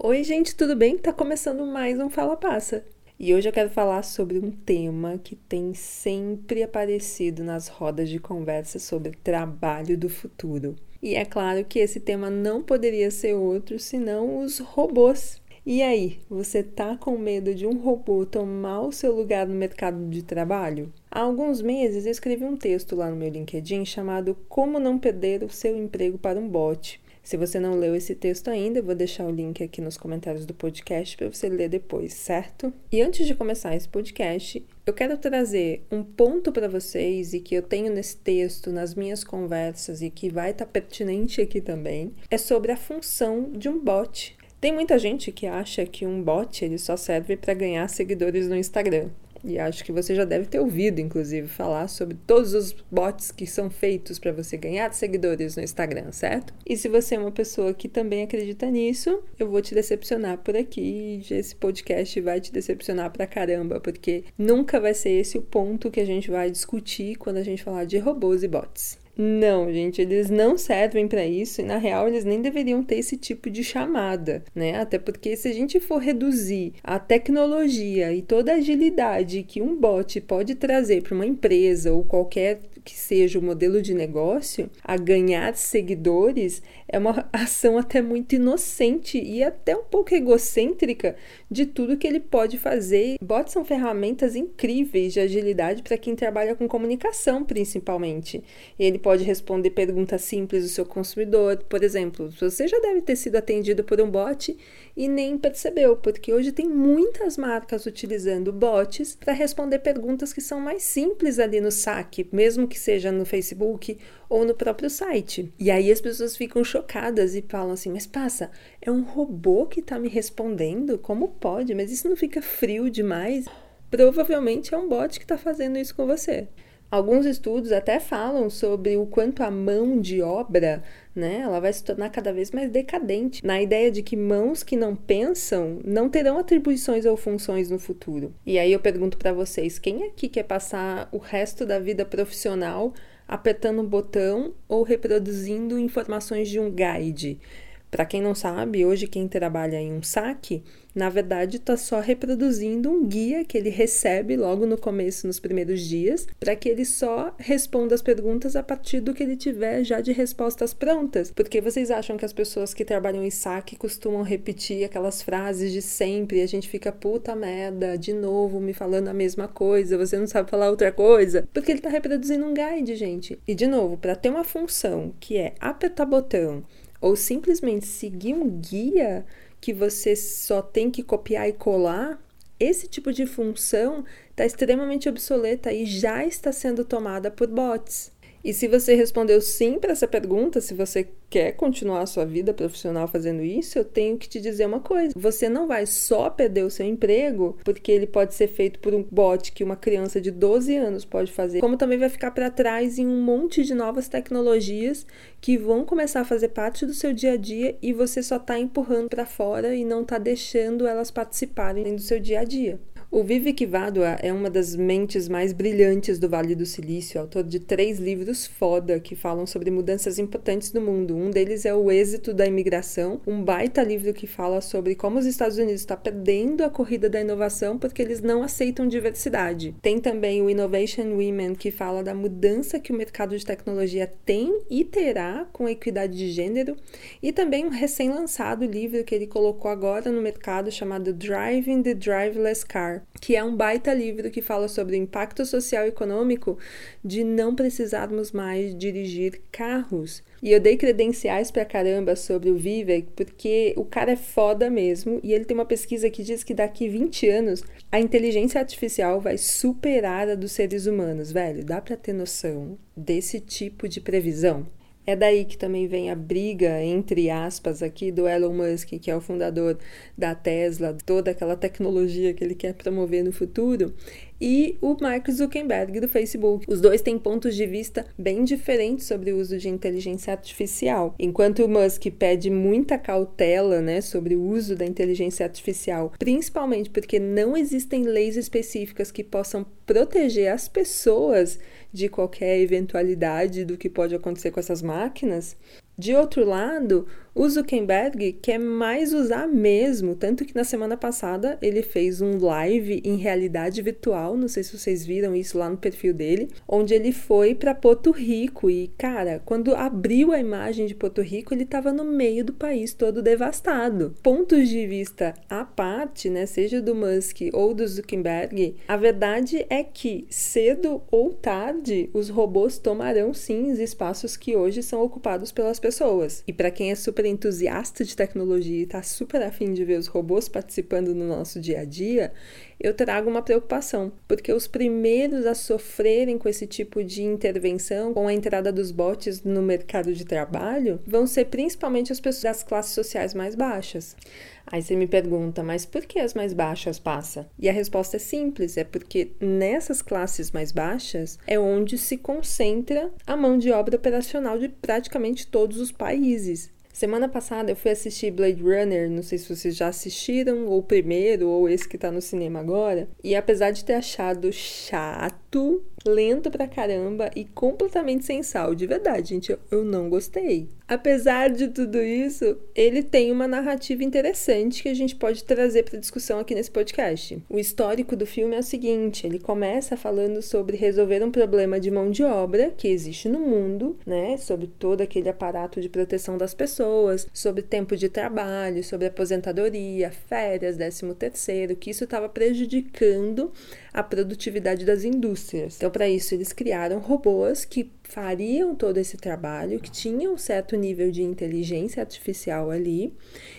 Oi, gente, tudo bem? Tá começando mais um Fala Passa. E hoje eu quero falar sobre um tema que tem sempre aparecido nas rodas de conversa sobre trabalho do futuro. E é claro que esse tema não poderia ser outro senão os robôs. E aí, você tá com medo de um robô tomar o seu lugar no mercado de trabalho? Há alguns meses eu escrevi um texto lá no meu LinkedIn chamado Como não perder o seu emprego para um bot. Se você não leu esse texto ainda, eu vou deixar o link aqui nos comentários do podcast para você ler depois, certo? E antes de começar esse podcast, eu quero trazer um ponto para vocês e que eu tenho nesse texto, nas minhas conversas e que vai estar tá pertinente aqui também, é sobre a função de um bot. Tem muita gente que acha que um bot ele só serve para ganhar seguidores no Instagram. E acho que você já deve ter ouvido, inclusive, falar sobre todos os bots que são feitos para você ganhar seguidores no Instagram, certo? E se você é uma pessoa que também acredita nisso, eu vou te decepcionar por aqui. Esse podcast vai te decepcionar pra caramba, porque nunca vai ser esse o ponto que a gente vai discutir quando a gente falar de robôs e bots. Não, gente, eles não servem para isso e na real eles nem deveriam ter esse tipo de chamada, né? Até porque se a gente for reduzir a tecnologia e toda a agilidade que um bot pode trazer para uma empresa ou qualquer que seja o modelo de negócio, a ganhar seguidores, é uma ação até muito inocente e até um pouco egocêntrica de tudo que ele pode fazer. Bots são ferramentas incríveis de agilidade para quem trabalha com comunicação, principalmente. Ele pode responder perguntas simples do seu consumidor. Por exemplo, você já deve ter sido atendido por um bot e nem percebeu, porque hoje tem muitas marcas utilizando bots para responder perguntas que são mais simples ali no saque, mesmo que seja no Facebook ou no próprio site. E aí as pessoas ficam chocadas e falam assim: Mas passa, é um robô que está me respondendo? Como pode? Mas isso não fica frio demais? Provavelmente é um bot que está fazendo isso com você. Alguns estudos até falam sobre o quanto a mão de obra, né, ela vai se tornar cada vez mais decadente, na ideia de que mãos que não pensam não terão atribuições ou funções no futuro. E aí eu pergunto para vocês, quem aqui quer passar o resto da vida profissional apertando um botão ou reproduzindo informações de um guide? Para quem não sabe, hoje quem trabalha em um saque, na verdade está só reproduzindo um guia que ele recebe logo no começo, nos primeiros dias, para que ele só responda as perguntas a partir do que ele tiver já de respostas prontas. Porque vocês acham que as pessoas que trabalham em saque costumam repetir aquelas frases de sempre e a gente fica puta merda, de novo me falando a mesma coisa, você não sabe falar outra coisa? Porque ele está reproduzindo um guide, gente. E de novo, para ter uma função que é apertar botão ou simplesmente seguir um guia que você só tem que copiar e colar, esse tipo de função está extremamente obsoleta e já está sendo tomada por bots. E se você respondeu sim para essa pergunta, se você quer continuar a sua vida profissional fazendo isso, eu tenho que te dizer uma coisa: você não vai só perder o seu emprego, porque ele pode ser feito por um bot que uma criança de 12 anos pode fazer, como também vai ficar para trás em um monte de novas tecnologias que vão começar a fazer parte do seu dia a dia e você só está empurrando para fora e não está deixando elas participarem do seu dia a dia. O Vivek Vadua é uma das mentes mais brilhantes do Vale do Silício, autor de três livros foda que falam sobre mudanças importantes no mundo. Um deles é O Êxito da Imigração, um baita livro que fala sobre como os Estados Unidos estão perdendo a corrida da inovação porque eles não aceitam diversidade. Tem também o Innovation Women, que fala da mudança que o mercado de tecnologia tem e terá com a equidade de gênero. E também um recém-lançado livro que ele colocou agora no mercado chamado Driving the Driverless Car que é um baita livro que fala sobre o impacto social e econômico de não precisarmos mais dirigir carros. E eu dei credenciais pra caramba sobre o Vivek, porque o cara é foda mesmo, e ele tem uma pesquisa que diz que daqui 20 anos a inteligência artificial vai superar a dos seres humanos, velho. Dá pra ter noção desse tipo de previsão? É daí que também vem a briga, entre aspas, aqui do Elon Musk, que é o fundador da Tesla, toda aquela tecnologia que ele quer promover no futuro, e o Mark Zuckerberg do Facebook. Os dois têm pontos de vista bem diferentes sobre o uso de inteligência artificial. Enquanto o Musk pede muita cautela né, sobre o uso da inteligência artificial, principalmente porque não existem leis específicas que possam proteger as pessoas de qualquer eventualidade do que pode acontecer com essas máquinas. De outro lado, O Zuckerberg quer mais usar mesmo, tanto que na semana passada ele fez um live em realidade virtual, não sei se vocês viram isso lá no perfil dele, onde ele foi para Porto Rico e, cara, quando abriu a imagem de Porto Rico, ele estava no meio do país todo devastado. Pontos de vista à parte, né, seja do Musk ou do Zuckerberg, a verdade é que cedo ou tarde os robôs tomarão sim os espaços que hoje são ocupados pelas pessoas. E para quem é super entusiasta de tecnologia e está super afim de ver os robôs participando no nosso dia a dia, eu trago uma preocupação, porque os primeiros a sofrerem com esse tipo de intervenção, com a entrada dos bots no mercado de trabalho, vão ser principalmente as pessoas das classes sociais mais baixas. Aí você me pergunta, mas por que as mais baixas passa? E a resposta é simples, é porque nessas classes mais baixas é onde se concentra a mão de obra operacional de praticamente todos os países. Semana passada eu fui assistir Blade Runner, não sei se vocês já assistiram, ou o primeiro, ou esse que tá no cinema agora. E apesar de ter achado chato, lento pra caramba e completamente sem sal, de verdade, gente, eu, eu não gostei. Apesar de tudo isso, ele tem uma narrativa interessante que a gente pode trazer para discussão aqui nesse podcast. O histórico do filme é o seguinte: ele começa falando sobre resolver um problema de mão de obra que existe no mundo, né? Sobre todo aquele aparato de proteção das pessoas, sobre tempo de trabalho, sobre aposentadoria, férias, décimo terceiro, que isso estava prejudicando a produtividade das indústrias. Então, para isso, eles criaram robôs que fariam todo esse trabalho, que tinham um certo nível de inteligência artificial ali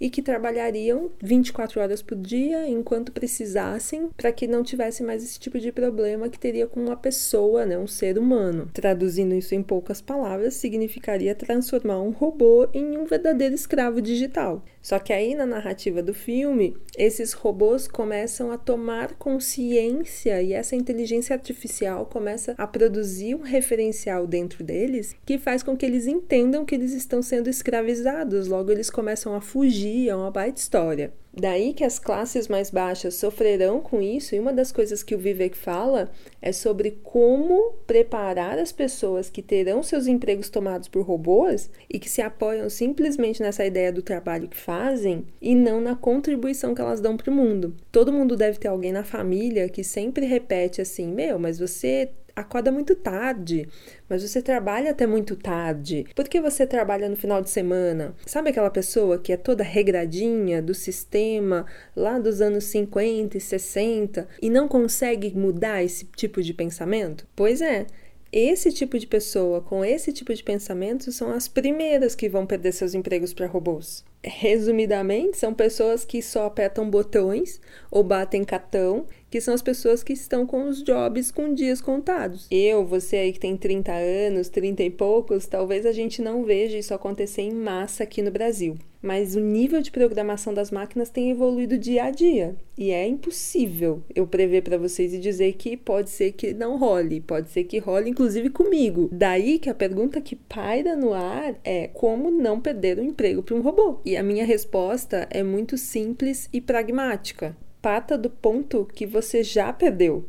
e que trabalhariam 24 horas por dia enquanto precisassem, para que não tivesse mais esse tipo de problema que teria com uma pessoa, né, um ser humano. Traduzindo isso em poucas palavras, significaria transformar um robô em um verdadeiro escravo digital. Só que aí na narrativa do filme, esses robôs começam a tomar consciência e essa inteligência artificial começa a produzir um referencial dentro deles que faz com que eles entendam que eles estão sendo escravizados. Logo, eles começam a fugir, é uma baita história. Daí que as classes mais baixas sofrerão com isso, e uma das coisas que o Vivek fala é sobre como preparar as pessoas que terão seus empregos tomados por robôs e que se apoiam simplesmente nessa ideia do trabalho que fazem e não na contribuição que elas dão para o mundo. Todo mundo deve ter alguém na família que sempre repete assim: Meu, mas você acorda muito tarde, mas você trabalha até muito tarde. Por que você trabalha no final de semana? Sabe aquela pessoa que é toda regradinha do sistema lá dos anos 50 e 60 e não consegue mudar esse tipo de pensamento? Pois é. Esse tipo de pessoa com esse tipo de pensamento são as primeiras que vão perder seus empregos para robôs. Resumidamente, são pessoas que só apertam botões ou batem cartão que são as pessoas que estão com os jobs com dias contados. Eu, você aí que tem 30 anos, 30 e poucos, talvez a gente não veja isso acontecer em massa aqui no Brasil. Mas o nível de programação das máquinas tem evoluído dia a dia e é impossível eu prever para vocês e dizer que pode ser que não role, pode ser que role inclusive comigo. Daí que a pergunta que paira no ar é como não perder o emprego para um robô? E a minha resposta é muito simples e pragmática parta do ponto que você já perdeu.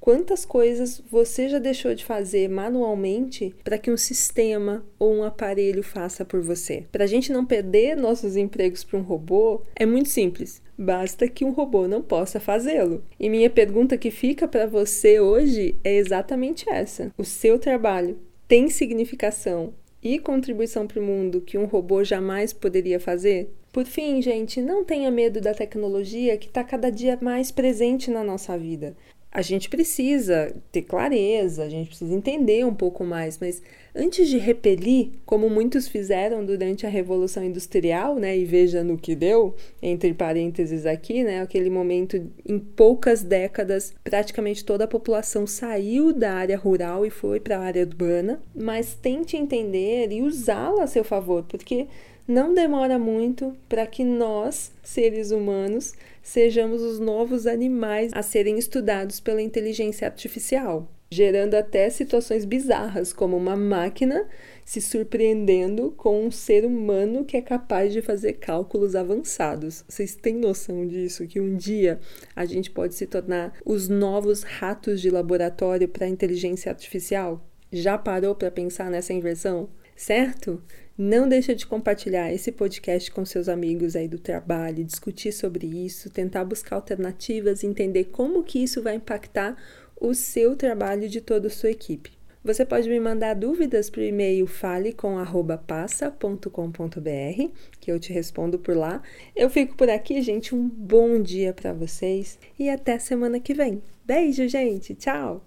Quantas coisas você já deixou de fazer manualmente para que um sistema ou um aparelho faça por você? Para a gente não perder nossos empregos para um robô, é muito simples. Basta que um robô não possa fazê-lo. E minha pergunta que fica para você hoje é exatamente essa: o seu trabalho tem significação e contribuição para o mundo que um robô jamais poderia fazer? Por fim, gente, não tenha medo da tecnologia que está cada dia mais presente na nossa vida. A gente precisa ter clareza, a gente precisa entender um pouco mais, mas antes de repelir, como muitos fizeram durante a Revolução Industrial, né, e veja no que deu, entre parênteses aqui, né, aquele momento em poucas décadas, praticamente toda a população saiu da área rural e foi para a área urbana, mas tente entender e usá-la a seu favor, porque não demora muito para que nós, seres humanos, sejamos os novos animais a serem estudados pela inteligência artificial, gerando até situações bizarras, como uma máquina se surpreendendo com um ser humano que é capaz de fazer cálculos avançados. Vocês têm noção disso? Que um dia a gente pode se tornar os novos ratos de laboratório para a inteligência artificial? Já parou para pensar nessa inversão? Certo? Não deixa de compartilhar esse podcast com seus amigos aí do trabalho, discutir sobre isso, tentar buscar alternativas, entender como que isso vai impactar o seu trabalho de toda a sua equipe. Você pode me mandar dúvidas o e-mail falecom@passa.com.br, que eu te respondo por lá. Eu fico por aqui, gente. Um bom dia para vocês e até semana que vem. Beijo, gente. Tchau.